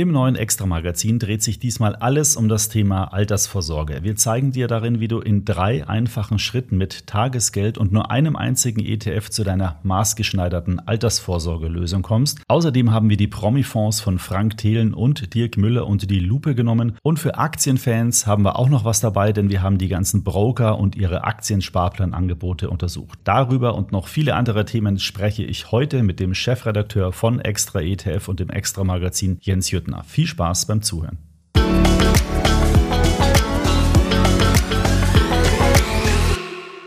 Im neuen Extra-Magazin dreht sich diesmal alles um das Thema Altersvorsorge. Wir zeigen dir darin, wie du in drei einfachen Schritten mit Tagesgeld und nur einem einzigen ETF zu deiner maßgeschneiderten Altersvorsorgelösung kommst. Außerdem haben wir die Promi-Fonds von Frank Thelen und Dirk Müller unter die Lupe genommen. Und für Aktienfans haben wir auch noch was dabei, denn wir haben die ganzen Broker und ihre Aktiensparplanangebote untersucht. Darüber und noch viele andere Themen spreche ich heute mit dem Chefredakteur von Extra ETF und dem Extra-Magazin Jens Jütten. Partner. Viel Spaß beim Zuhören.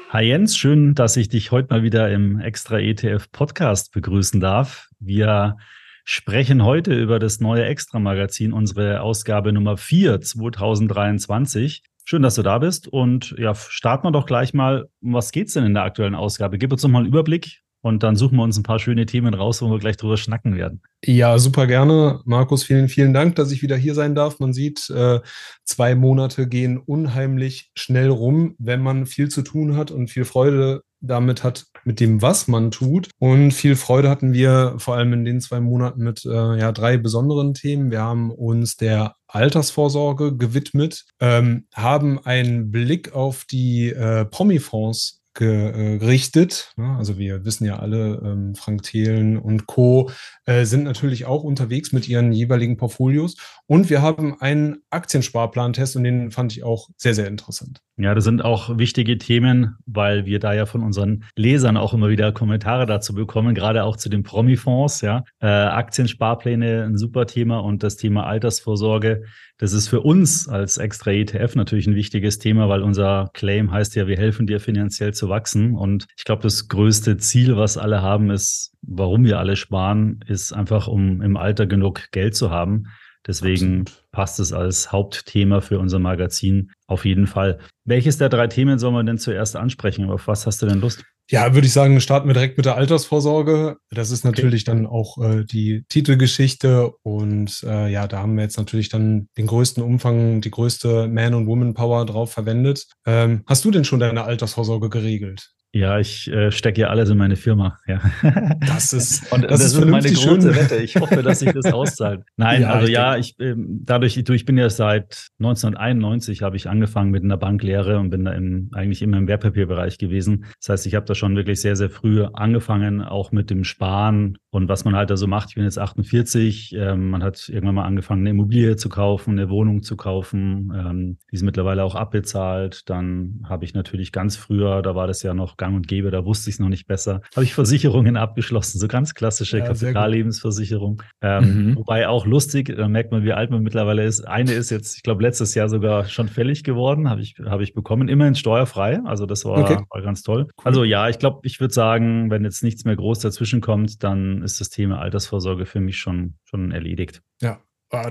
Hi Jens, schön, dass ich dich heute mal wieder im Extra ETF Podcast begrüßen darf. Wir sprechen heute über das neue Extra Magazin, unsere Ausgabe Nummer 4 2023. Schön, dass du da bist und ja, starten wir doch gleich mal. Um was geht's denn in der aktuellen Ausgabe? Gib uns noch mal einen Überblick und dann suchen wir uns ein paar schöne Themen raus, wo wir gleich drüber schnacken werden. Ja, super gerne. Markus, vielen, vielen Dank, dass ich wieder hier sein darf. Man sieht, äh, zwei Monate gehen unheimlich schnell rum, wenn man viel zu tun hat und viel Freude damit hat, mit dem, was man tut. Und viel Freude hatten wir vor allem in den zwei Monaten mit äh, ja, drei besonderen Themen. Wir haben uns der Altersvorsorge gewidmet, ähm, haben einen Blick auf die äh, Promi-Fonds gerichtet. Ne? Also wir wissen ja alle, ähm, Frank Thelen und Co. Äh, sind natürlich auch unterwegs mit ihren jeweiligen Portfolios. Und wir haben einen Aktiensparplantest und den fand ich auch sehr, sehr interessant. Ja, das sind auch wichtige Themen, weil wir da ja von unseren Lesern auch immer wieder Kommentare dazu bekommen, gerade auch zu den Promi-Fonds. Ja. Äh, Aktiensparpläne, ein super Thema und das Thema Altersvorsorge. Das ist für uns als extra ETF natürlich ein wichtiges Thema, weil unser Claim heißt ja, wir helfen dir finanziell zu wachsen. Und ich glaube, das größte Ziel, was alle haben, ist, warum wir alle sparen, ist einfach, um im Alter genug Geld zu haben. Deswegen Absolut. passt es als Hauptthema für unser Magazin auf jeden Fall. Welches der drei Themen soll man denn zuerst ansprechen? Auf was hast du denn Lust? Ja, würde ich sagen, starten wir direkt mit der Altersvorsorge. Das ist natürlich okay. dann auch äh, die Titelgeschichte und äh, ja, da haben wir jetzt natürlich dann den größten Umfang, die größte Man- und Woman-Power drauf verwendet. Ähm, hast du denn schon deine Altersvorsorge geregelt? Ja, ich äh, stecke ja alles in meine Firma. Ja. Das ist, und das, das ist meine große. Wette. Ich hoffe, dass sich das auszahlt. Nein, ja, also ja, ich ähm, dadurch, ich, ich bin ja seit 1991 habe ich angefangen mit einer Banklehre und bin da im, eigentlich immer im Wertpapierbereich gewesen. Das heißt, ich habe da schon wirklich sehr, sehr früh angefangen, auch mit dem Sparen und was man halt da so macht. Ich bin jetzt 48. Ähm, man hat irgendwann mal angefangen, eine Immobilie zu kaufen, eine Wohnung zu kaufen. Ähm, die ist mittlerweile auch abbezahlt. Dann habe ich natürlich ganz früher, da war das ja noch gang und gäbe, da wusste ich es noch nicht besser, habe ich Versicherungen abgeschlossen, so ganz klassische ja, Kapitallebensversicherung. Ähm, mhm. Wobei auch lustig, da merkt man, wie alt man mittlerweile ist. Eine ist jetzt, ich glaube, letztes Jahr sogar schon fällig geworden, habe ich, habe ich bekommen, immerhin steuerfrei. Also das war, okay. war ganz toll. Cool. Also ja, ich glaube, ich würde sagen, wenn jetzt nichts mehr groß dazwischen kommt, dann ist das Thema Altersvorsorge für mich schon, schon erledigt. Ja,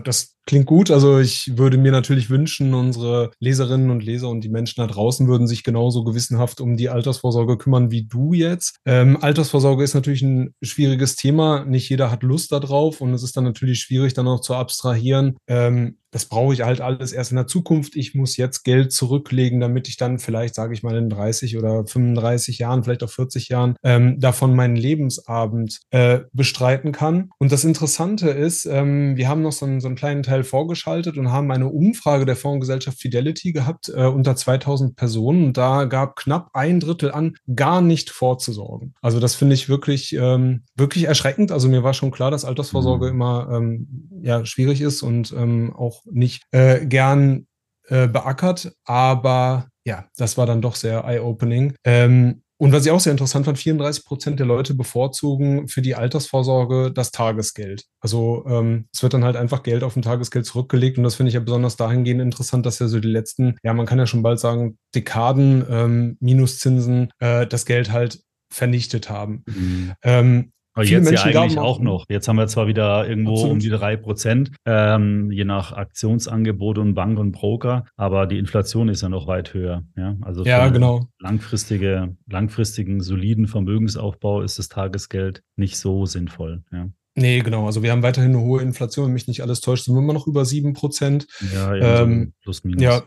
das klingt gut. Also ich würde mir natürlich wünschen, unsere Leserinnen und Leser und die Menschen da draußen würden sich genauso gewissenhaft um die Altersvorsorge kümmern wie du jetzt. Ähm, Altersvorsorge ist natürlich ein schwieriges Thema. Nicht jeder hat Lust darauf und es ist dann natürlich schwierig, dann auch zu abstrahieren. Ähm, das brauche ich halt alles erst in der Zukunft. Ich muss jetzt Geld zurücklegen, damit ich dann vielleicht, sage ich mal, in 30 oder 35 Jahren, vielleicht auch 40 Jahren, ähm, davon meinen Lebensabend äh, bestreiten kann. Und das Interessante ist, ähm, wir haben noch so einen, so einen kleinen Teil vorgeschaltet und haben eine Umfrage der Fondsgesellschaft Fidelity gehabt äh, unter 2000 Personen. Und da gab knapp ein Drittel an, gar nicht vorzusorgen. Also das finde ich wirklich, ähm, wirklich erschreckend. Also mir war schon klar, dass Altersvorsorge mhm. immer ähm, ja, schwierig ist und ähm, auch nicht äh, gern äh, beackert, aber ja, das war dann doch sehr eye-opening. Ähm, und was ich auch sehr interessant fand, 34 Prozent der Leute bevorzugen für die Altersvorsorge das Tagesgeld. Also ähm, es wird dann halt einfach Geld auf dem Tagesgeld zurückgelegt und das finde ich ja besonders dahingehend interessant, dass ja so die letzten, ja man kann ja schon bald sagen, Dekaden ähm, Minuszinsen äh, das Geld halt vernichtet haben. Mhm. Ähm, aber jetzt Menschen ja eigentlich auch noch. Jetzt haben wir zwar wieder irgendwo Absolut. um die drei Prozent, ähm, je nach Aktionsangebot und Bank und Broker, aber die Inflation ist ja noch weit höher. Ja, also ja, genau. langfristige, langfristigen, soliden Vermögensaufbau ist das Tagesgeld nicht so sinnvoll. Ja. Nee, genau. Also wir haben weiterhin eine hohe Inflation, wenn mich nicht alles täuscht, sind wir immer noch über sieben Prozent. Ja, ja ähm, plus minus. Ja.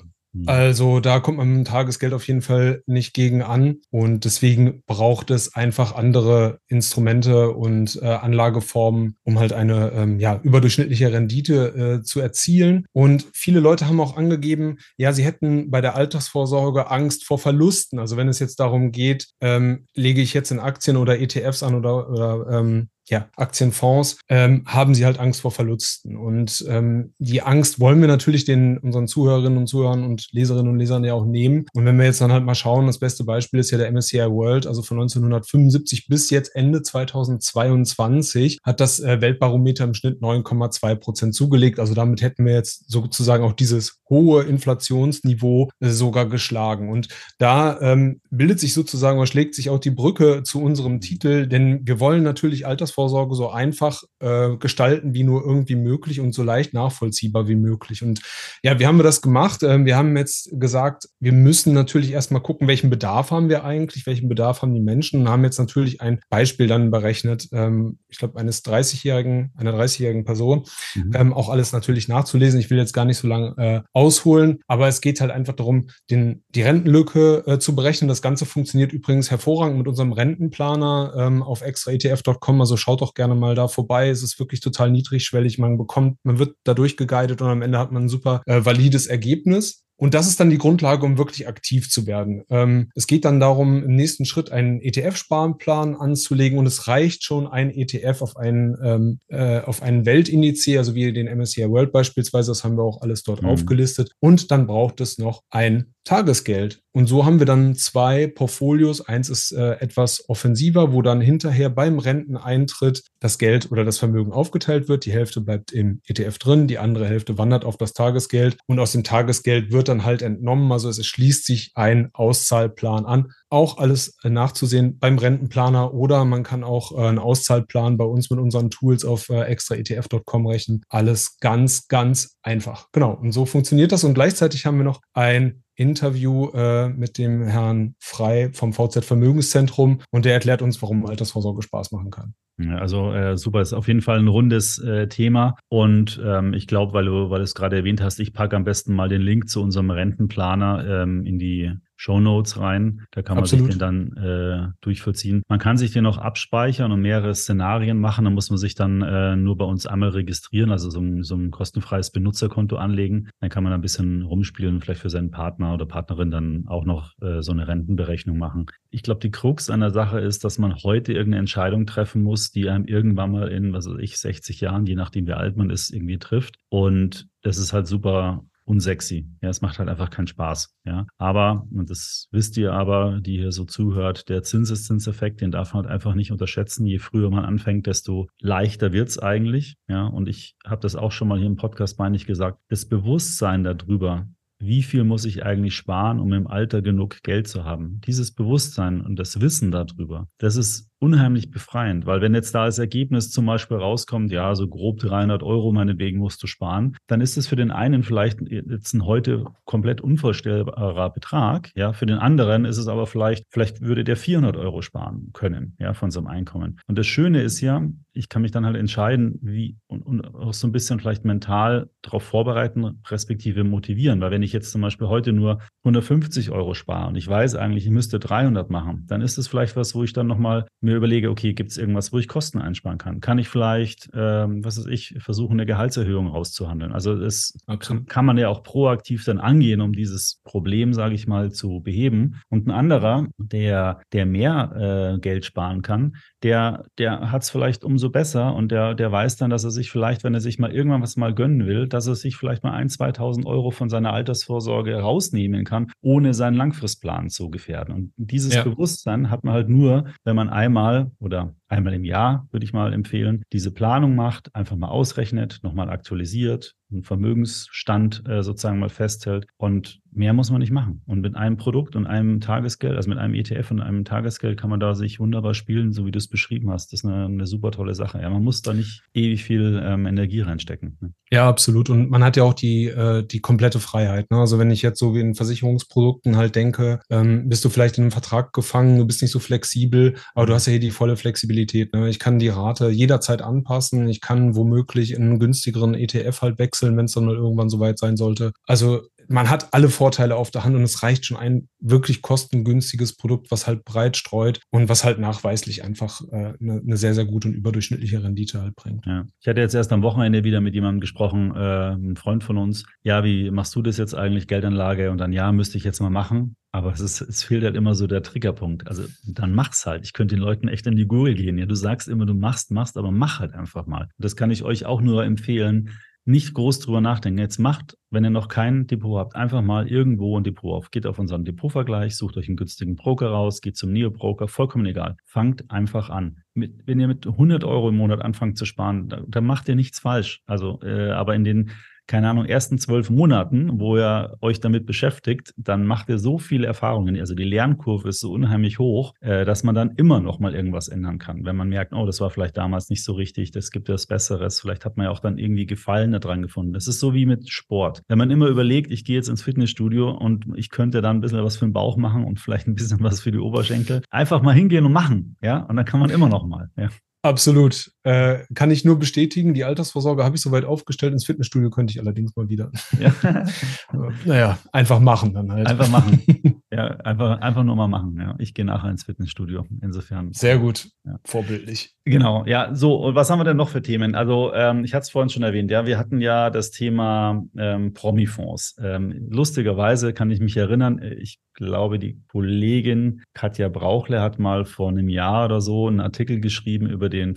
Also da kommt man mit dem Tagesgeld auf jeden Fall nicht gegen an. Und deswegen braucht es einfach andere Instrumente und äh, Anlageformen, um halt eine ähm, ja, überdurchschnittliche Rendite äh, zu erzielen. Und viele Leute haben auch angegeben, ja, sie hätten bei der Altersvorsorge Angst vor Verlusten. Also wenn es jetzt darum geht, ähm, lege ich jetzt in Aktien oder ETFs an oder, oder ähm, ja, Aktienfonds, ähm, haben sie halt Angst vor Verlusten. Und ähm, die Angst wollen wir natürlich den unseren Zuhörerinnen und Zuhörern und Leserinnen und Lesern ja auch nehmen. Und wenn wir jetzt dann halt mal schauen, das beste Beispiel ist ja der MSCI World, also von 1975 bis jetzt Ende 2022 hat das äh, Weltbarometer im Schnitt 9,2 Prozent zugelegt. Also damit hätten wir jetzt sozusagen auch dieses hohe Inflationsniveau äh, sogar geschlagen. Und da ähm, bildet sich sozusagen oder schlägt sich auch die Brücke zu unserem Titel, denn wir wollen natürlich Alters Altersvorsorge so einfach äh, gestalten wie nur irgendwie möglich und so leicht nachvollziehbar wie möglich. Und ja, wie haben wir das gemacht? Ähm, wir haben jetzt gesagt, wir müssen natürlich erstmal gucken, welchen Bedarf haben wir eigentlich, welchen Bedarf haben die Menschen und haben jetzt natürlich ein Beispiel dann berechnet, ähm, ich glaube, eines 30-jährigen, einer 30-jährigen Person, mhm. ähm, auch alles natürlich nachzulesen. Ich will jetzt gar nicht so lange äh, ausholen, aber es geht halt einfach darum, den, die Rentenlücke äh, zu berechnen. Das Ganze funktioniert übrigens hervorragend mit unserem Rentenplaner ähm, auf extraetf.com. Also schaut doch gerne mal da vorbei. Es ist wirklich total niedrigschwellig. Man bekommt, man wird dadurch geguidet und am Ende hat man ein super äh, valides Ergebnis. Und das ist dann die Grundlage, um wirklich aktiv zu werden. Ähm, es geht dann darum, im nächsten Schritt einen ETF-Sparplan anzulegen und es reicht schon ein ETF auf einen, ähm, äh, auf einen Weltindiz, also wie den MSCI World beispielsweise, das haben wir auch alles dort mhm. aufgelistet. Und dann braucht es noch ein Tagesgeld. Und so haben wir dann zwei Portfolios. Eins ist äh, etwas offensiver, wo dann hinterher beim Renteneintritt das Geld oder das Vermögen aufgeteilt wird. Die Hälfte bleibt im ETF drin, die andere Hälfte wandert auf das Tagesgeld und aus dem Tagesgeld wird dann halt entnommen. Also es schließt sich ein Auszahlplan an. Auch alles äh, nachzusehen beim Rentenplaner oder man kann auch äh, einen Auszahlplan bei uns mit unseren Tools auf äh, extraetf.com rechnen. Alles ganz, ganz einfach. Genau. Und so funktioniert das. Und gleichzeitig haben wir noch ein Interview äh, mit dem Herrn Frei vom VZ Vermögenszentrum und der erklärt uns, warum Altersvorsorge Spaß machen kann. Also äh, super, ist auf jeden Fall ein rundes äh, Thema und ähm, ich glaube, weil du, weil du es gerade erwähnt hast, ich packe am besten mal den Link zu unserem Rentenplaner ähm, in die Show Notes rein. Da kann man Absolut. sich den dann äh, durchvollziehen. Man kann sich den noch abspeichern und mehrere Szenarien machen. Da muss man sich dann äh, nur bei uns einmal registrieren, also so ein, so ein kostenfreies Benutzerkonto anlegen. Dann kann man ein bisschen rumspielen, vielleicht für seinen Partner oder Partnerin dann auch noch äh, so eine Rentenberechnung machen. Ich glaube, die Krux an der Sache ist, dass man heute irgendeine Entscheidung treffen muss, die einem irgendwann mal in, was weiß ich, 60 Jahren, je nachdem wie alt man ist, irgendwie trifft. Und das ist halt super unsexy. Ja, es macht halt einfach keinen Spaß. Ja, aber, und das wisst ihr aber, die hier so zuhört, der Zinseszinseffekt, den darf man halt einfach nicht unterschätzen. Je früher man anfängt, desto leichter wird's eigentlich. Ja, und ich habe das auch schon mal hier im Podcast meine ich gesagt. Das Bewusstsein darüber, wie viel muss ich eigentlich sparen, um im Alter genug Geld zu haben? Dieses Bewusstsein und das Wissen darüber, das ist unheimlich befreiend, weil wenn jetzt da als Ergebnis zum Beispiel rauskommt, ja, so grob 300 Euro meinetwegen musst du sparen, dann ist es für den einen vielleicht jetzt ein heute komplett unvorstellbarer Betrag, ja, für den anderen ist es aber vielleicht, vielleicht würde der 400 Euro sparen können, ja, von seinem Einkommen. Und das Schöne ist ja, ich kann mich dann halt entscheiden, wie und, und auch so ein bisschen vielleicht mental darauf vorbereiten, respektive motivieren, weil wenn ich jetzt zum Beispiel heute nur 150 Euro spare und ich weiß eigentlich, ich müsste 300 machen, dann ist es vielleicht was, wo ich dann nochmal mir überlege, okay, gibt es irgendwas, wo ich Kosten einsparen kann? Kann ich vielleicht, ähm, was weiß ich, versuchen, eine Gehaltserhöhung rauszuhandeln? Also das kann, kann, man ja auch proaktiv dann angehen, um dieses Problem, sage ich mal, zu beheben. Und ein anderer, der, der mehr äh, Geld sparen kann, der, der hat es vielleicht umso besser und der, der weiß dann, dass er sich vielleicht, wenn er sich mal irgendwann was mal gönnen will, dass er sich vielleicht mal ein, 2000 Euro von seiner Altersvorsorge rausnehmen kann, ohne seinen Langfristplan zu gefährden. Und dieses ja. Bewusstsein hat man halt nur, wenn man einmal oder einmal im Jahr, würde ich mal empfehlen, diese Planung macht, einfach mal ausrechnet, nochmal aktualisiert, einen Vermögensstand äh, sozusagen mal festhält und mehr muss man nicht machen. Und mit einem Produkt und einem Tagesgeld, also mit einem ETF und einem Tagesgeld kann man da sich wunderbar spielen, so wie du es beschrieben hast. Das ist eine, eine super tolle Sache. Ja, man muss da nicht ewig viel ähm, Energie reinstecken. Ne? Ja, absolut. Und man hat ja auch die, äh, die komplette Freiheit. Ne? Also wenn ich jetzt so wie in Versicherungsprodukten halt denke, ähm, bist du vielleicht in einem Vertrag gefangen, du bist nicht so flexibel, aber du hast ja hier die volle Flexibilität. Ne? Ich kann die Rate jederzeit anpassen. Ich kann womöglich in einen günstigeren ETF halt wechseln, wenn es dann mal irgendwann soweit sein sollte. Also man hat alle Vorteile auf der Hand und es reicht schon ein wirklich kostengünstiges Produkt, was halt breit streut und was halt nachweislich einfach äh, eine, eine, sehr, sehr gute und überdurchschnittliche Rendite halt bringt. Ja. Ich hatte jetzt erst am Wochenende wieder mit jemandem gesprochen, äh, ein Freund von uns. Ja, wie machst du das jetzt eigentlich, Geldanlage? Und dann, ja, müsste ich jetzt mal machen. Aber es, ist, es fehlt halt immer so der Triggerpunkt. Also dann mach's halt. Ich könnte den Leuten echt in die Gurgel gehen. Ja, du sagst immer, du machst, machst, aber mach halt einfach mal. Das kann ich euch auch nur empfehlen nicht groß drüber nachdenken. Jetzt macht, wenn ihr noch kein Depot habt, einfach mal irgendwo ein Depot auf. Geht auf unseren Depotvergleich, sucht euch einen günstigen Broker raus, geht zum Neo-Broker, vollkommen egal. Fangt einfach an. Mit, wenn ihr mit 100 Euro im Monat anfangt zu sparen, dann, dann macht ihr nichts falsch. Also, äh, aber in den keine Ahnung, ersten zwölf Monaten, wo ihr euch damit beschäftigt, dann macht ihr so viele Erfahrungen. Also die Lernkurve ist so unheimlich hoch, äh, dass man dann immer noch mal irgendwas ändern kann. Wenn man merkt, oh, das war vielleicht damals nicht so richtig, das gibt ja was Besseres. Vielleicht hat man ja auch dann irgendwie Gefallen daran gefunden. Das ist so wie mit Sport. Wenn man immer überlegt, ich gehe jetzt ins Fitnessstudio und ich könnte dann ein bisschen was für den Bauch machen und vielleicht ein bisschen was für die Oberschenkel. Einfach mal hingehen und machen, ja. Und dann kann man immer noch mal, ja. Absolut. Äh, kann ich nur bestätigen. Die Altersvorsorge habe ich soweit aufgestellt. Ins Fitnessstudio könnte ich allerdings mal wieder. Ja. naja, einfach machen dann halt. Einfach machen. Ja, einfach, einfach nur mal machen. Ja. Ich gehe nachher ins Fitnessstudio. Insofern. Sehr gut. Ja. Vorbildlich. Genau. Ja, so. Und was haben wir denn noch für Themen? Also, ähm, ich hatte es vorhin schon erwähnt. Ja, wir hatten ja das Thema ähm, Promifonds. Ähm, lustigerweise kann ich mich erinnern, ich glaube, die Kollegin Katja Brauchle hat mal vor einem Jahr oder so einen Artikel geschrieben über den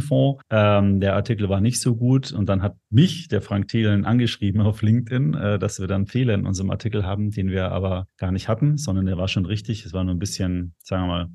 Frank-Thelen-Fonds. Ähm, der Artikel war nicht so gut und dann hat mich der Frank Thelen angeschrieben auf LinkedIn, äh, dass wir dann Fehler in unserem Artikel haben, den wir aber gar nicht hatten, sondern der war schon richtig. Es war nur ein bisschen, sagen wir mal,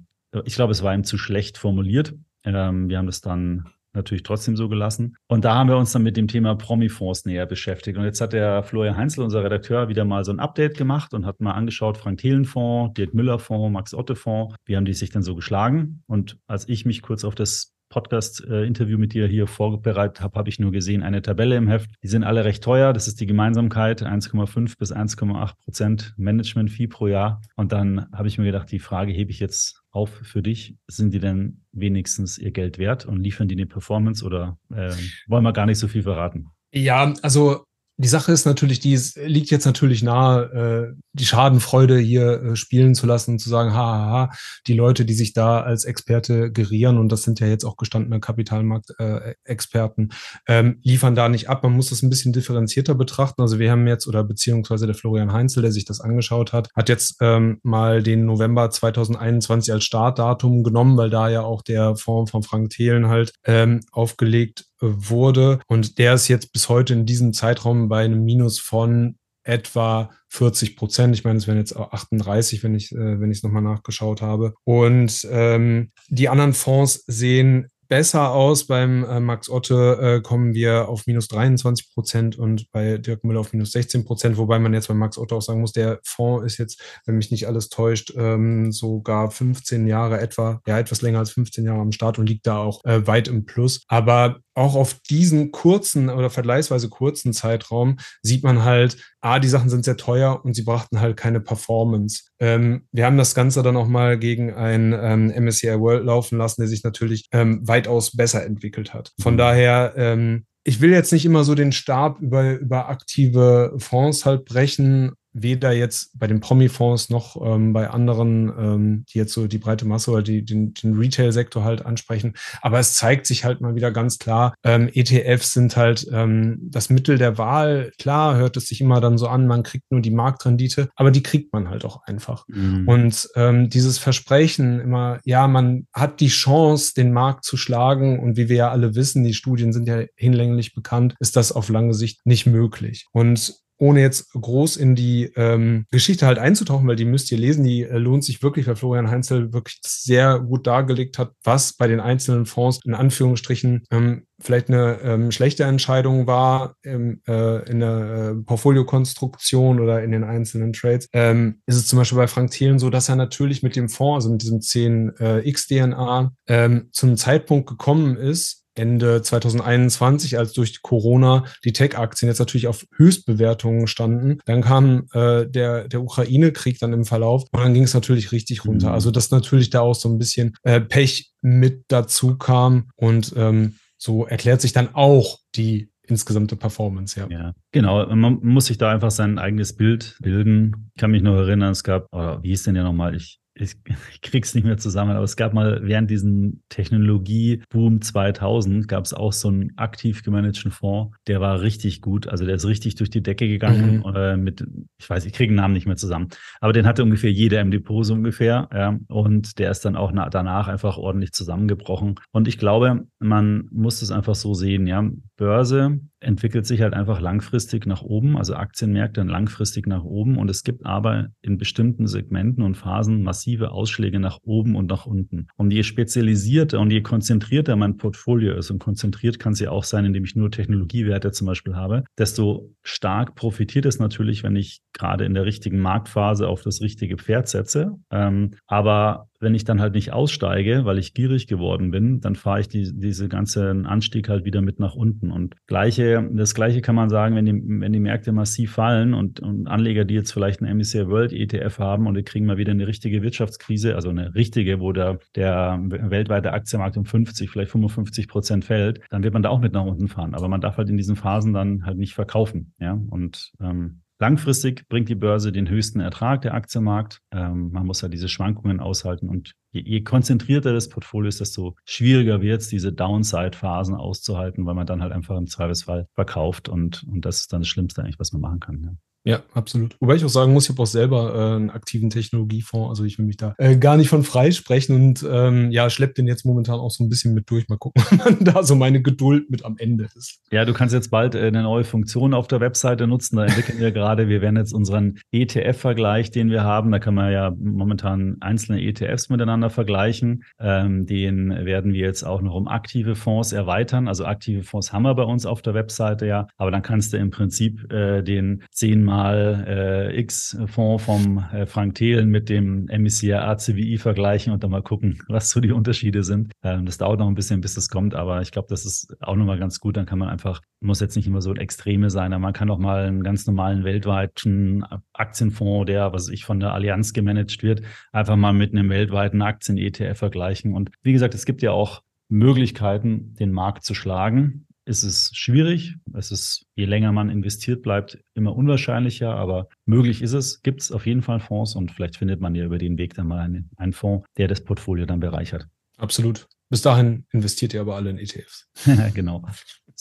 ich glaube, es war ihm zu schlecht formuliert. Ähm, wir haben das dann natürlich trotzdem so gelassen. Und da haben wir uns dann mit dem Thema Promi-Fonds näher beschäftigt. Und jetzt hat der Florian Heinzel, unser Redakteur, wieder mal so ein Update gemacht und hat mal angeschaut, Frank Thelen-Fonds, Dirk Müller-Fonds, Max Otte-Fonds, wie haben die sich denn so geschlagen? Und als ich mich kurz auf das Podcast-Interview mit dir hier vorbereitet habe, habe ich nur gesehen, eine Tabelle im Heft. Die sind alle recht teuer. Das ist die Gemeinsamkeit, 1,5 bis 1,8 Prozent Management-Fee pro Jahr. Und dann habe ich mir gedacht, die Frage hebe ich jetzt auf für dich. Sind die denn wenigstens ihr Geld wert und liefern die eine Performance oder äh, wollen wir gar nicht so viel verraten? Ja, also die Sache ist natürlich, die liegt jetzt natürlich nahe, äh, die Schadenfreude hier äh, spielen zu lassen und zu sagen, haha, die Leute, die sich da als Experte gerieren, und das sind ja jetzt auch gestandene Kapitalmarktexperten, äh, ähm, liefern da nicht ab. Man muss das ein bisschen differenzierter betrachten. Also wir haben jetzt, oder beziehungsweise der Florian Heinzel, der sich das angeschaut hat, hat jetzt ähm, mal den November 2021 als Startdatum genommen, weil da ja auch der Fonds von Frank Thelen halt ähm, aufgelegt wurde. Und der ist jetzt bis heute in diesem Zeitraum bei einem Minus von etwa 40 Prozent. Ich meine, es wären jetzt 38, wenn ich äh, wenn ich es nochmal nachgeschaut habe. Und ähm, die anderen Fonds sehen besser aus. Beim äh, Max Otte äh, kommen wir auf minus 23 Prozent und bei Dirk Müller auf minus 16 Prozent, wobei man jetzt bei Max Otte auch sagen muss, der Fonds ist jetzt, wenn mich nicht alles täuscht, ähm, sogar 15 Jahre etwa, ja, etwas länger als 15 Jahre am Start und liegt da auch äh, weit im Plus. Aber auch auf diesen kurzen oder vergleichsweise kurzen Zeitraum sieht man halt, ah, die Sachen sind sehr teuer und sie brachten halt keine Performance. Ähm, wir haben das Ganze dann auch mal gegen ein ähm, MSCI World laufen lassen, der sich natürlich ähm, weitaus besser entwickelt hat. Von mhm. daher, ähm, ich will jetzt nicht immer so den Stab über, über aktive Fonds halt brechen weder jetzt bei den Promi-Fonds noch ähm, bei anderen, ähm, die jetzt so die breite Masse oder die, den, den Retail-Sektor halt ansprechen. Aber es zeigt sich halt mal wieder ganz klar, ähm, ETFs sind halt ähm, das Mittel der Wahl. Klar hört es sich immer dann so an, man kriegt nur die Marktrendite, aber die kriegt man halt auch einfach. Mhm. Und ähm, dieses Versprechen immer, ja, man hat die Chance, den Markt zu schlagen und wie wir ja alle wissen, die Studien sind ja hinlänglich bekannt, ist das auf lange Sicht nicht möglich. Und ohne jetzt groß in die ähm, Geschichte halt einzutauchen, weil die müsst ihr lesen, die äh, lohnt sich wirklich, weil Florian Heinzel wirklich sehr gut dargelegt hat, was bei den einzelnen Fonds in Anführungsstrichen ähm, vielleicht eine ähm, schlechte Entscheidung war ähm, äh, in der äh, Portfoliokonstruktion oder in den einzelnen Trades, ähm, ist es zum Beispiel bei Frank Thielen so, dass er natürlich mit dem Fonds, also mit diesem 10x-DNA, äh, ähm, zum Zeitpunkt gekommen ist, Ende 2021, als durch Corona die Tech-Aktien jetzt natürlich auf Höchstbewertungen standen. Dann kam äh, der, der Ukraine-Krieg dann im Verlauf und dann ging es natürlich richtig runter. Mhm. Also dass natürlich da auch so ein bisschen äh, Pech mit dazu kam und ähm, so erklärt sich dann auch die insgesamte Performance, ja. Ja, genau. Man muss sich da einfach sein eigenes Bild bilden. Ich kann mich noch erinnern, es gab, oder wie hieß denn ja nochmal? Ich ich, ich krieg's nicht mehr zusammen, aber es gab mal während diesem Technologie-Boom 2000 gab es auch so einen aktiv gemanagten Fonds, der war richtig gut. Also der ist richtig durch die Decke gegangen mhm. äh, mit, ich weiß, ich kriege den Namen nicht mehr zusammen, aber den hatte ungefähr jeder im Depot so ungefähr. Ja, und der ist dann auch danach einfach ordentlich zusammengebrochen. Und ich glaube, man muss es einfach so sehen, ja, Börse entwickelt sich halt einfach langfristig nach oben, also Aktienmärkte langfristig nach oben. Und es gibt aber in bestimmten Segmenten und Phasen massive Ausschläge nach oben und nach unten. Und je spezialisierter und je konzentrierter mein Portfolio ist, und konzentriert kann sie auch sein, indem ich nur Technologiewerte zum Beispiel habe, desto stark profitiert es natürlich, wenn ich gerade in der richtigen Marktphase auf das richtige Pferd setze. Ähm, aber wenn ich dann halt nicht aussteige, weil ich gierig geworden bin, dann fahre ich die, diese ganzen Anstieg halt wieder mit nach unten. Und gleiche, das Gleiche kann man sagen, wenn die, wenn die Märkte massiv fallen und, und Anleger, die jetzt vielleicht einen MSCI World ETF haben und die kriegen mal wieder eine richtige Wirtschaftskrise, also eine richtige, wo der, der weltweite Aktienmarkt um 50, vielleicht 55 Prozent fällt, dann wird man da auch mit nach unten fahren. Aber man darf halt in diesen Phasen dann halt nicht verkaufen. Ja, und ähm, Langfristig bringt die Börse den höchsten Ertrag der Aktienmarkt. Ähm, man muss ja diese Schwankungen aushalten und je, je konzentrierter das Portfolio ist, desto schwieriger wird es, diese Downside-Phasen auszuhalten, weil man dann halt einfach im Zweifelsfall verkauft und, und das ist dann das Schlimmste eigentlich, was man machen kann. Ja. Ja, absolut. Wobei ich auch sagen muss, ich habe auch selber äh, einen aktiven Technologiefonds, also ich will mich da äh, gar nicht von freisprechen und ähm, ja, schleppt den jetzt momentan auch so ein bisschen mit durch. Mal gucken, wann da so meine Geduld mit am Ende ist. Ja, du kannst jetzt bald äh, eine neue Funktion auf der Webseite nutzen. Da entwickeln wir gerade, wir werden jetzt unseren ETF-Vergleich, den wir haben, da kann man ja momentan einzelne ETFs miteinander vergleichen. Ähm, den werden wir jetzt auch noch um aktive Fonds erweitern. Also aktive Fonds haben wir bei uns auf der Webseite ja, aber dann kannst du im Prinzip äh, den zehnmal mal äh, X-Fonds vom äh, Frank Thelen mit dem MSCI ACWI vergleichen und dann mal gucken, was so die Unterschiede sind. Ähm, das dauert noch ein bisschen, bis das kommt, aber ich glaube, das ist auch nochmal ganz gut. Dann kann man einfach, muss jetzt nicht immer so ein Extreme sein, aber man kann auch mal einen ganz normalen weltweiten Aktienfonds, der, was ich von der Allianz gemanagt wird, einfach mal mit einem weltweiten Aktien-ETF vergleichen. Und wie gesagt, es gibt ja auch Möglichkeiten, den Markt zu schlagen ist es schwierig. Es ist, je länger man investiert bleibt, immer unwahrscheinlicher, aber möglich ist es. Gibt es auf jeden Fall Fonds und vielleicht findet man ja über den Weg dann mal einen, einen Fonds, der das Portfolio dann bereichert. Absolut. Bis dahin investiert ihr aber alle in ETFs. genau.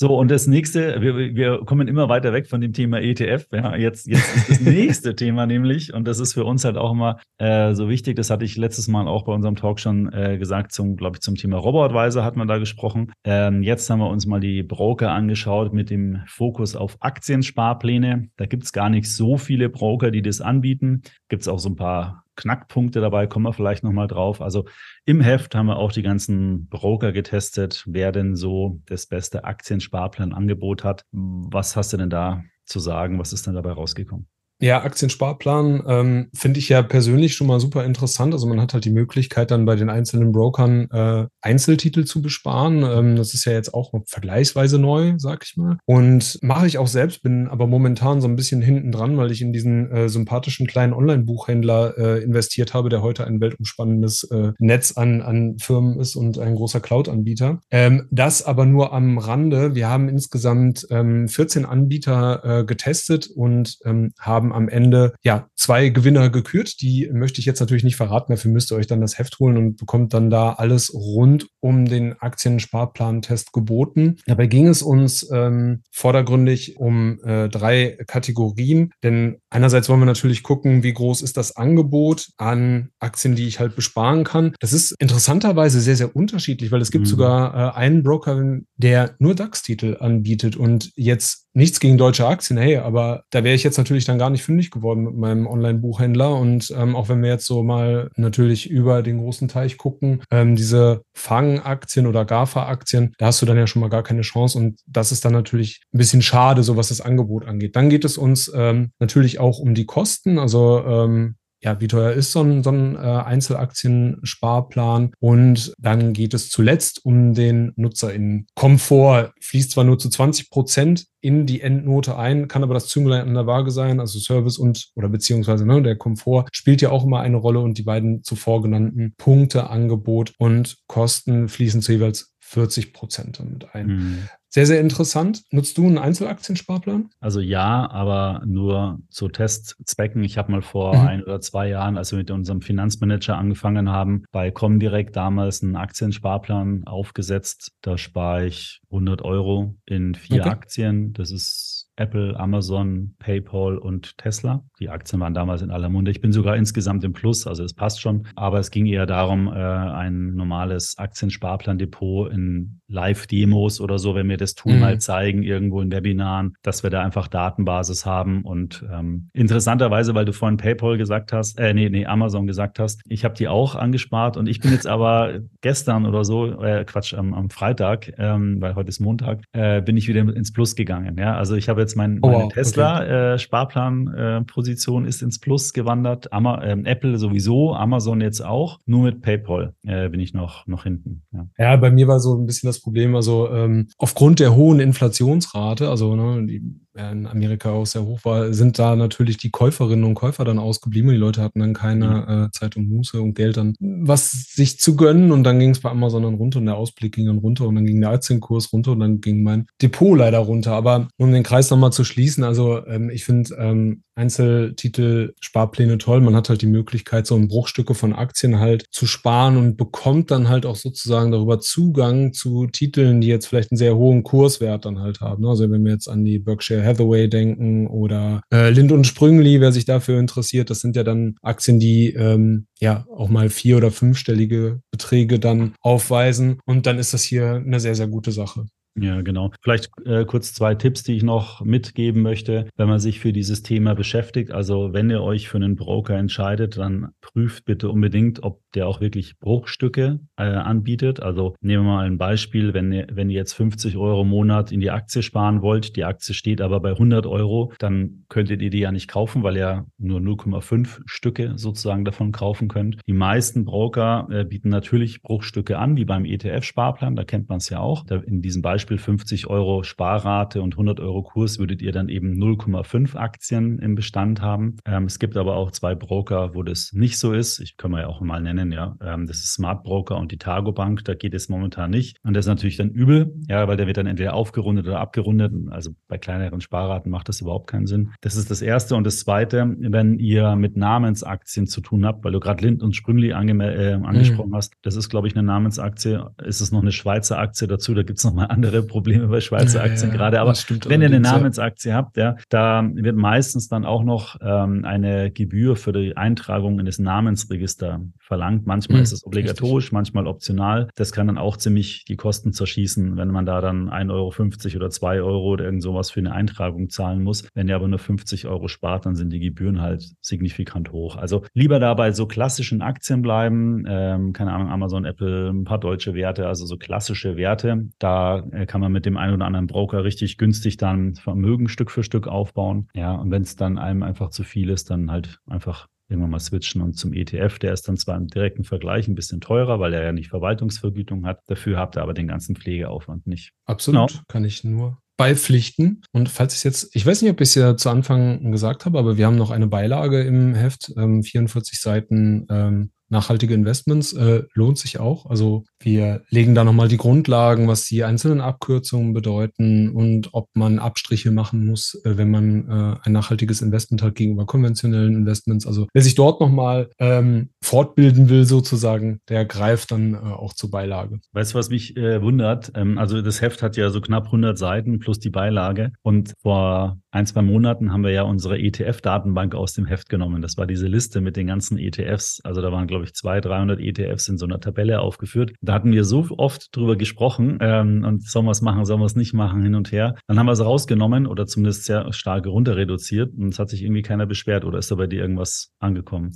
So, und das nächste, wir, wir kommen immer weiter weg von dem Thema ETF. Ja, jetzt, jetzt ist das nächste Thema nämlich, und das ist für uns halt auch immer äh, so wichtig, das hatte ich letztes Mal auch bei unserem Talk schon äh, gesagt, zum, glaube ich, zum Thema Robo-Advisor hat man da gesprochen. Ähm, jetzt haben wir uns mal die Broker angeschaut mit dem Fokus auf Aktiensparpläne. Da gibt es gar nicht so viele Broker, die das anbieten. Gibt es auch so ein paar Knackpunkte dabei, kommen wir vielleicht nochmal drauf. Also im Heft haben wir auch die ganzen Broker getestet, wer denn so das beste Aktiensparplanangebot hat. Was hast du denn da zu sagen? Was ist denn dabei rausgekommen? Ja, Aktiensparplan ähm, finde ich ja persönlich schon mal super interessant. Also man hat halt die Möglichkeit, dann bei den einzelnen Brokern äh, Einzeltitel zu besparen. Ähm, das ist ja jetzt auch vergleichsweise neu, sag ich mal. Und mache ich auch selbst, bin aber momentan so ein bisschen hinten dran, weil ich in diesen äh, sympathischen kleinen Online-Buchhändler äh, investiert habe, der heute ein weltumspannendes äh, Netz an, an Firmen ist und ein großer Cloud-Anbieter. Ähm, das aber nur am Rande. Wir haben insgesamt ähm, 14 Anbieter äh, getestet und ähm, haben haben am Ende ja zwei Gewinner gekürt. Die möchte ich jetzt natürlich nicht verraten. Dafür müsst ihr euch dann das Heft holen und bekommt dann da alles rund um den Aktiensparplan-Test geboten. Dabei ging es uns ähm, vordergründig um äh, drei Kategorien. Denn einerseits wollen wir natürlich gucken, wie groß ist das Angebot an Aktien, die ich halt besparen kann. Das ist interessanterweise sehr, sehr unterschiedlich, weil es gibt mhm. sogar äh, einen Broker, der nur DAX-Titel anbietet und jetzt nichts gegen deutsche Aktien, hey, aber da wäre ich jetzt natürlich dann gar nicht fündig geworden mit meinem Online-Buchhändler. Und ähm, auch wenn wir jetzt so mal natürlich über den großen Teich gucken, ähm, diese Fang-Aktien oder GAFA-Aktien, da hast du dann ja schon mal gar keine Chance. Und das ist dann natürlich ein bisschen schade, so was das Angebot angeht. Dann geht es uns ähm, natürlich auch um die Kosten. Also ähm, ja, wie teuer ist so ein, so ein äh, Einzelaktiensparplan? Und dann geht es zuletzt um den NutzerInnen. Komfort fließt zwar nur zu 20 Prozent in die Endnote ein, kann aber das Zünglein an der Waage sein, also Service und oder beziehungsweise ne, der Komfort spielt ja auch immer eine Rolle und die beiden zuvor genannten Punkte, Angebot und Kosten fließen zu jeweils 40 Prozent damit ein. Mhm. Sehr, sehr interessant. Nutzt du einen Einzelaktiensparplan? Also ja, aber nur zu Testzwecken. Ich habe mal vor mhm. ein oder zwei Jahren, als wir mit unserem Finanzmanager angefangen haben, bei Comdirect damals einen Aktiensparplan aufgesetzt. Da spare ich 100 Euro in vier okay. Aktien. Das ist Apple, Amazon, PayPal und Tesla. Die Aktien waren damals in aller Munde. Ich bin sogar insgesamt im Plus, also es passt schon. Aber es ging eher darum, äh, ein normales Aktiensparplan-Depot in Live-Demos oder so, wenn wir das Tool mhm. mal zeigen, irgendwo in Webinaren, dass wir da einfach Datenbasis haben. Und ähm, interessanterweise, weil du vorhin PayPal gesagt hast, äh, nee, nee, Amazon gesagt hast, ich habe die auch angespart und ich bin jetzt aber gestern oder so, äh, Quatsch, am, am Freitag, ähm, weil heute ist Montag, äh, bin ich wieder ins Plus gegangen. Ja, also ich habe jetzt mein, oh, meine wow, Tesla-Sparplan-Position okay. äh, ist ins Plus gewandert. Ama äh, Apple sowieso, Amazon jetzt auch. Nur mit PayPal äh, bin ich noch, noch hinten. Ja. ja. bei mir war so ein bisschen das Problem, also ähm, aufgrund der hohen Inflationsrate, also ne, die in Amerika auch sehr hoch war, sind da natürlich die Käuferinnen und Käufer dann ausgeblieben. Die Leute hatten dann keine mhm. äh, Zeit und Muße und Geld dann was sich zu gönnen und dann ging es bei Amazon dann runter und der Ausblick ging dann runter und dann ging der Aktienkurs runter und dann ging mein Depot leider runter. Aber um den Kreis nochmal zu schließen, also ähm, ich finde ähm, Einzeltitel, Sparpläne toll. Man hat halt die Möglichkeit, so ein Bruchstücke von Aktien halt zu sparen und bekommt dann halt auch sozusagen darüber Zugang zu Titeln, die jetzt vielleicht einen sehr hohen Kurswert dann halt haben. Also wenn wir jetzt an die Berkshire Hathaway denken oder äh, Lind und Sprüngli, wer sich dafür interessiert. Das sind ja dann Aktien, die ähm, ja auch mal vier- oder fünfstellige Beträge dann aufweisen. Und dann ist das hier eine sehr, sehr gute Sache. Ja, genau. Vielleicht äh, kurz zwei Tipps, die ich noch mitgeben möchte, wenn man sich für dieses Thema beschäftigt. Also wenn ihr euch für einen Broker entscheidet, dann prüft bitte unbedingt, ob der auch wirklich Bruchstücke äh, anbietet. Also nehmen wir mal ein Beispiel, wenn ihr, wenn ihr jetzt 50 Euro im Monat in die Aktie sparen wollt, die Aktie steht aber bei 100 Euro, dann könntet ihr die ja nicht kaufen, weil ihr nur 0,5 Stücke sozusagen davon kaufen könnt. Die meisten Broker äh, bieten natürlich Bruchstücke an, wie beim ETF-Sparplan, da kennt man es ja auch. Da in diesem Beispiel 50 Euro Sparrate und 100 Euro Kurs würdet ihr dann eben 0,5 Aktien im Bestand haben. Ähm, es gibt aber auch zwei Broker, wo das nicht so ist. Ich kann mal ja auch mal nennen ja. Ähm, das ist Smart Broker und die Targo Bank, da geht es momentan nicht. Und das ist natürlich dann übel, ja, weil der wird dann entweder aufgerundet oder abgerundet. Also bei kleineren Sparraten macht das überhaupt keinen Sinn. Das ist das Erste. Und das Zweite, wenn ihr mit Namensaktien zu tun habt, weil du gerade Lind und Sprüngli äh, angesprochen mhm. hast, das ist, glaube ich, eine Namensaktie. Ist es noch eine Schweizer Aktie dazu? Da gibt es nochmal andere Probleme bei Schweizer Aktien ja, gerade. Aber wenn ihr eine Namensaktie habt, ja, da wird meistens dann auch noch ähm, eine Gebühr für die Eintragung in das Namensregister verlangt. Manchmal mhm, ist es obligatorisch, richtig. manchmal optional. Das kann dann auch ziemlich die Kosten zerschießen, wenn man da dann 1,50 Euro oder 2 Euro oder irgend sowas für eine Eintragung zahlen muss. Wenn ihr aber nur 50 Euro spart, dann sind die Gebühren halt signifikant hoch. Also lieber da bei so klassischen Aktien bleiben, ähm, keine Ahnung, Amazon, Apple, ein paar deutsche Werte, also so klassische Werte. Da kann man mit dem einen oder anderen Broker richtig günstig dann Vermögen Stück für Stück aufbauen. Ja, und wenn es dann einem einfach zu viel ist, dann halt einfach irgendwann mal switchen und zum ETF. Der ist dann zwar im direkten Vergleich ein bisschen teurer, weil er ja nicht Verwaltungsvergütung hat. Dafür habt ihr aber den ganzen Pflegeaufwand nicht. Absolut, genau. kann ich nur beipflichten. Und falls ich jetzt, ich weiß nicht, ob ich es ja zu Anfang gesagt habe, aber wir haben noch eine Beilage im Heft, ähm, 44 Seiten ähm, nachhaltige Investments äh, lohnt sich auch. Also wir legen da nochmal die Grundlagen, was die einzelnen Abkürzungen bedeuten und ob man Abstriche machen muss, äh, wenn man äh, ein nachhaltiges Investment hat gegenüber konventionellen Investments. Also wer sich dort nochmal ähm, fortbilden will sozusagen, der greift dann äh, auch zur Beilage. Weißt du, was mich äh, wundert? Ähm, also das Heft hat ja so knapp 100 Seiten plus die Beilage und vor ein, zwei Monaten haben wir ja unsere ETF-Datenbank aus dem Heft genommen. Das war diese Liste mit den ganzen ETFs. Also da waren, glaube ich, 200, 300 ETFs in so einer Tabelle aufgeführt. Da hatten wir so oft drüber gesprochen ähm, und sollen wir es machen, sollen wir es nicht machen, hin und her. Dann haben wir es rausgenommen oder zumindest sehr stark runter reduziert und es hat sich irgendwie keiner beschwert oder ist da bei dir irgendwas angekommen?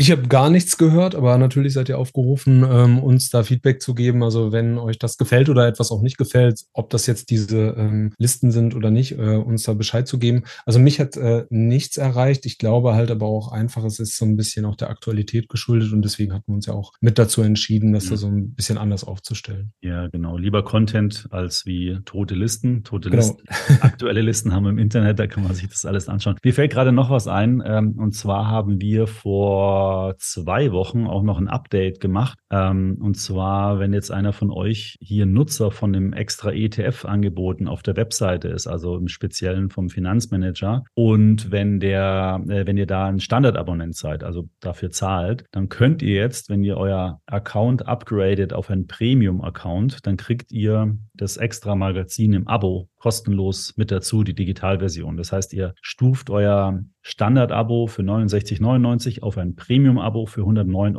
Ich habe gar nichts gehört, aber natürlich seid ihr aufgerufen, ähm, uns da Feedback zu geben. Also wenn euch das gefällt oder etwas auch nicht gefällt, ob das jetzt diese ähm, Listen sind oder nicht, äh, uns da Bescheid zu geben. Also mich hat äh, nichts erreicht. Ich glaube halt aber auch einfach, es ist so ein bisschen auch der Aktualität geschuldet und deswegen hatten wir uns ja auch mit dazu entschieden, das ja. da so ein bisschen anders aufzustellen. Ja, genau. Lieber Content als wie tote Listen. Tote genau. Listen. Aktuelle Listen haben wir im Internet, da kann man sich das alles anschauen. Mir fällt gerade noch was ein. Ähm, und zwar haben wir vor zwei Wochen auch noch ein Update gemacht. Ähm, und zwar, wenn jetzt einer von euch hier Nutzer von dem extra ETF-Angeboten auf der Webseite ist, also im Speziellen vom Finanzmanager, und wenn der, äh, wenn ihr da ein Standardabonnent seid, also dafür zahlt, dann könnt ihr jetzt, wenn ihr euer Account upgradet auf einen Premium-Account, dann kriegt ihr das extra Magazin im Abo kostenlos mit dazu, die Digitalversion. Das heißt, ihr stuft euer Standard-Abo für 69,99 auf ein Premium-Abo für 109,99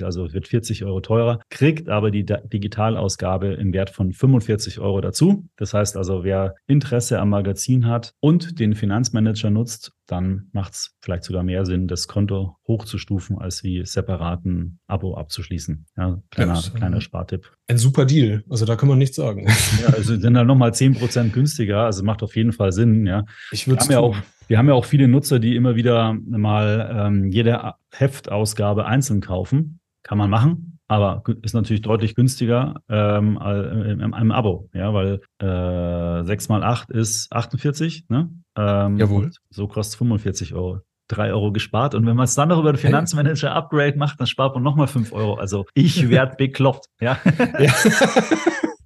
Euro, also wird 40 Euro teurer, kriegt aber die Digitalausgabe im Wert von 45 Euro dazu. Das heißt also, wer Interesse am Magazin hat und den Finanzmanager nutzt, dann macht es vielleicht sogar mehr Sinn, das Konto hochzustufen, als wie separaten Abo abzuschließen. Ja, kleiner, ja, kleiner Spartipp. Ein super Deal. Also da kann man nichts sagen. Ja, also sind dann nochmal 10% günstiger. Also macht auf jeden Fall Sinn. Ja. Ich würde ja auch wir haben ja auch viele Nutzer, die immer wieder mal ähm, jede Heftausgabe einzeln kaufen. Kann man machen, aber ist natürlich deutlich günstiger ähm, in einem Abo, ja, weil äh, 6 mal 8 ist 48, ne? Ähm, Jawohl. So kostet 45 Euro. 3 Euro gespart. Und wenn man es dann noch über den Finanzmanager Upgrade macht, dann spart man nochmal 5 Euro. Also ich werde bekloppt. Ja. ja.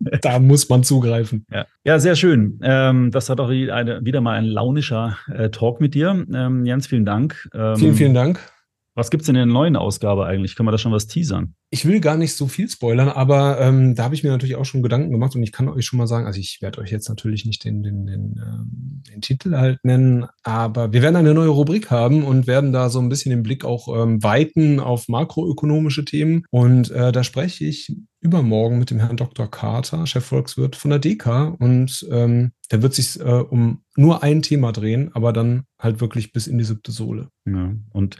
da muss man zugreifen. Ja, ja sehr schön. Ähm, das hat auch eine, wieder mal ein launischer äh, Talk mit dir. Ähm, Jens, vielen Dank. Ähm, vielen, vielen Dank. Was gibt es in der neuen Ausgabe eigentlich? Können wir da schon was teasern? Ich will gar nicht so viel spoilern, aber ähm, da habe ich mir natürlich auch schon Gedanken gemacht und ich kann euch schon mal sagen, also ich werde euch jetzt natürlich nicht den, den, den, ähm, den Titel halt nennen, aber wir werden eine neue Rubrik haben und werden da so ein bisschen den Blick auch ähm, weiten auf makroökonomische Themen. Und äh, da spreche ich übermorgen mit dem Herrn Dr. Carter, Chefvolkswirt von der DK. Und ähm, da wird sich äh, um nur ein Thema drehen, aber dann halt wirklich bis in die siebte Sohle. Ja, und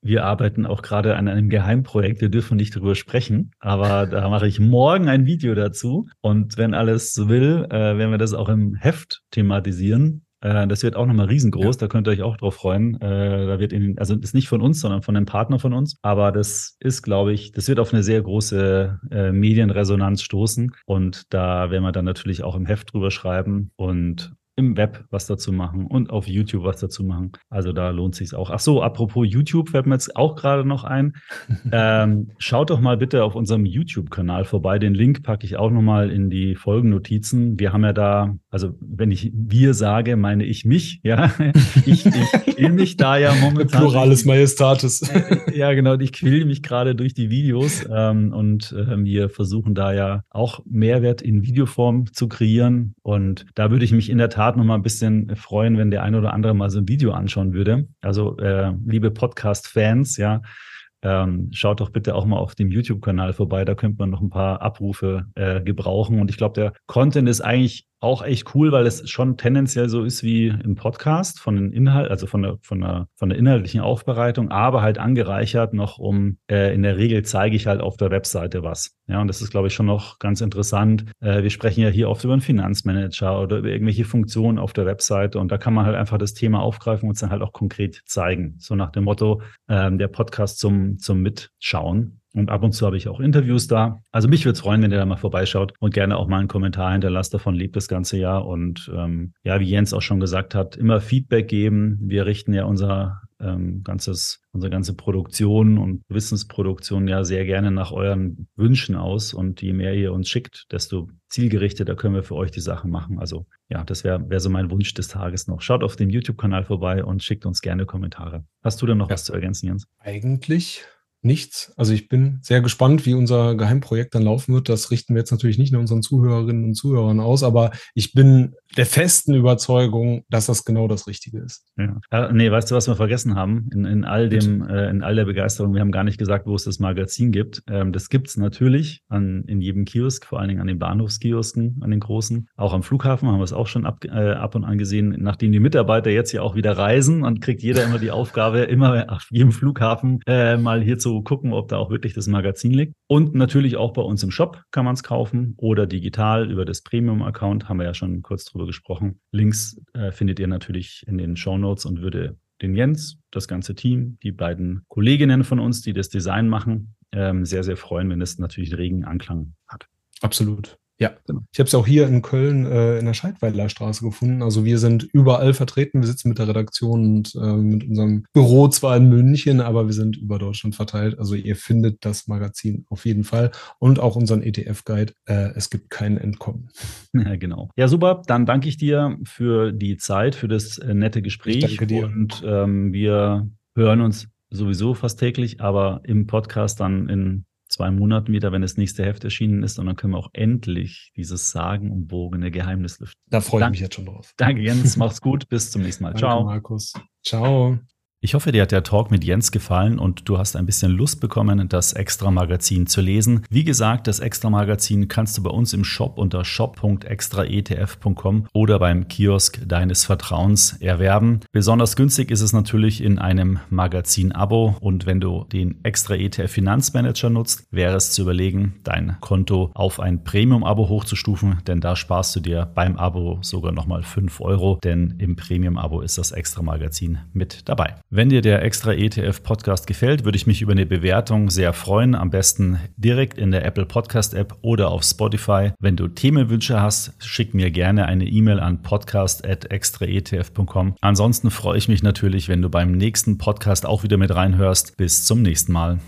wir arbeiten auch gerade an einem Geheimprojekt. Wir dürfen nicht darüber sprechen, aber da mache ich morgen ein Video dazu. Und wenn alles so will, äh, werden wir das auch im Heft thematisieren. Äh, das wird auch nochmal riesengroß. Ja. Da könnt ihr euch auch drauf freuen. Äh, da wird in, also das ist nicht von uns, sondern von einem Partner von uns. Aber das ist, glaube ich, das wird auf eine sehr große äh, Medienresonanz stoßen. Und da werden wir dann natürlich auch im Heft drüber schreiben und im Web was dazu machen und auf YouTube was dazu machen. Also da lohnt sich auch. Ach so, apropos YouTube fällt mir jetzt auch gerade noch ein. ähm, schaut doch mal bitte auf unserem YouTube-Kanal vorbei. Den Link packe ich auch nochmal in die Folgennotizen. Wir haben ja da, also wenn ich wir sage, meine ich mich, ja. ich, ich quäl mich da ja momentan. Plurales Majestatis. ja, genau. Ich quäle mich gerade durch die Videos ähm, und äh, wir versuchen da ja auch Mehrwert in Videoform zu kreieren. Und da würde ich mich in der Tat Tat noch mal ein bisschen freuen, wenn der eine oder andere mal so ein Video anschauen würde. Also, äh, liebe Podcast-Fans, ja, ähm, schaut doch bitte auch mal auf dem YouTube-Kanal vorbei. Da könnte man noch ein paar Abrufe äh, gebrauchen. Und ich glaube, der Content ist eigentlich auch echt cool, weil es schon tendenziell so ist wie im Podcast von den Inhalt, also von der, von der, von der inhaltlichen Aufbereitung, aber halt angereichert noch um, äh, in der Regel zeige ich halt auf der Webseite was. Ja, und das ist, glaube ich, schon noch ganz interessant. Äh, wir sprechen ja hier oft über einen Finanzmanager oder über irgendwelche Funktionen auf der Webseite und da kann man halt einfach das Thema aufgreifen und es dann halt auch konkret zeigen. So nach dem Motto, äh, der Podcast zum, zum Mitschauen. Und ab und zu habe ich auch Interviews da. Also mich würde es freuen, wenn ihr da mal vorbeischaut und gerne auch mal einen Kommentar hinterlasst. Davon lebt das ganze Jahr. Und ähm, ja, wie Jens auch schon gesagt hat, immer Feedback geben. Wir richten ja unser ähm, ganzes, unsere ganze Produktion und Wissensproduktion ja sehr gerne nach euren Wünschen aus. Und je mehr ihr uns schickt, desto zielgerichteter können wir für euch die Sachen machen. Also ja, das wäre wär so mein Wunsch des Tages noch. Schaut auf dem YouTube-Kanal vorbei und schickt uns gerne Kommentare. Hast du denn noch ja. was zu ergänzen, Jens? Eigentlich nichts. Also ich bin sehr gespannt, wie unser Geheimprojekt dann laufen wird. Das richten wir jetzt natürlich nicht nur unseren Zuhörerinnen und Zuhörern aus, aber ich bin der festen Überzeugung, dass das genau das Richtige ist. Ja. Nee, weißt du, was wir vergessen haben? In, in all dem, äh, in all der Begeisterung, wir haben gar nicht gesagt, wo es das Magazin gibt. Ähm, das gibt's natürlich an, in jedem Kiosk, vor allen Dingen an den Bahnhofskiosken, an den großen. Auch am Flughafen haben wir es auch schon ab, äh, ab und an gesehen, nachdem die Mitarbeiter jetzt ja auch wieder reisen und kriegt jeder immer die Aufgabe, immer auf jedem Flughafen äh, mal hier zu gucken, ob da auch wirklich das Magazin liegt. Und natürlich auch bei uns im Shop kann man es kaufen oder digital über das Premium-Account, haben wir ja schon kurz drüber gesprochen. Links äh, findet ihr natürlich in den Show Notes und würde den Jens, das ganze Team, die beiden Kolleginnen von uns, die das Design machen, ähm, sehr, sehr freuen, wenn es natürlich regen Anklang hat. Absolut. Ja, genau. ich habe es auch hier in Köln äh, in der Scheidweiler Straße gefunden. Also wir sind überall vertreten. Wir sitzen mit der Redaktion und äh, mit unserem Büro zwar in München, aber wir sind über Deutschland verteilt. Also ihr findet das Magazin auf jeden Fall und auch unseren ETF-Guide. Äh, es gibt kein Entkommen. Ja, genau. Ja, super. Dann danke ich dir für die Zeit, für das äh, nette Gespräch. Ich danke dir. Und ähm, wir hören uns sowieso fast täglich, aber im Podcast dann in zwei Monaten wieder, wenn das nächste Heft erschienen ist. Und dann können wir auch endlich dieses sagenumwogene Geheimnis lüften. Da freue ich mich jetzt schon drauf. Danke, Jens. Mach's gut. Bis zum nächsten Mal. Danke, Ciao. Markus. Ciao. Ich hoffe, dir hat der Talk mit Jens gefallen und du hast ein bisschen Lust bekommen, das Extra-Magazin zu lesen. Wie gesagt, das Extra-Magazin kannst du bei uns im Shop unter shop.extraetf.com oder beim Kiosk deines Vertrauens erwerben. Besonders günstig ist es natürlich in einem Magazin-Abo und wenn du den Extra-ETF Finanzmanager nutzt, wäre es zu überlegen, dein Konto auf ein Premium-Abo hochzustufen, denn da sparst du dir beim Abo sogar nochmal 5 Euro, denn im Premium-Abo ist das Extra-Magazin mit dabei. Wenn dir der extra ETF Podcast gefällt, würde ich mich über eine Bewertung sehr freuen. Am besten direkt in der Apple Podcast App oder auf Spotify. Wenn du Themenwünsche hast, schick mir gerne eine E-Mail an podcast.extraetf.com. Ansonsten freue ich mich natürlich, wenn du beim nächsten Podcast auch wieder mit reinhörst. Bis zum nächsten Mal.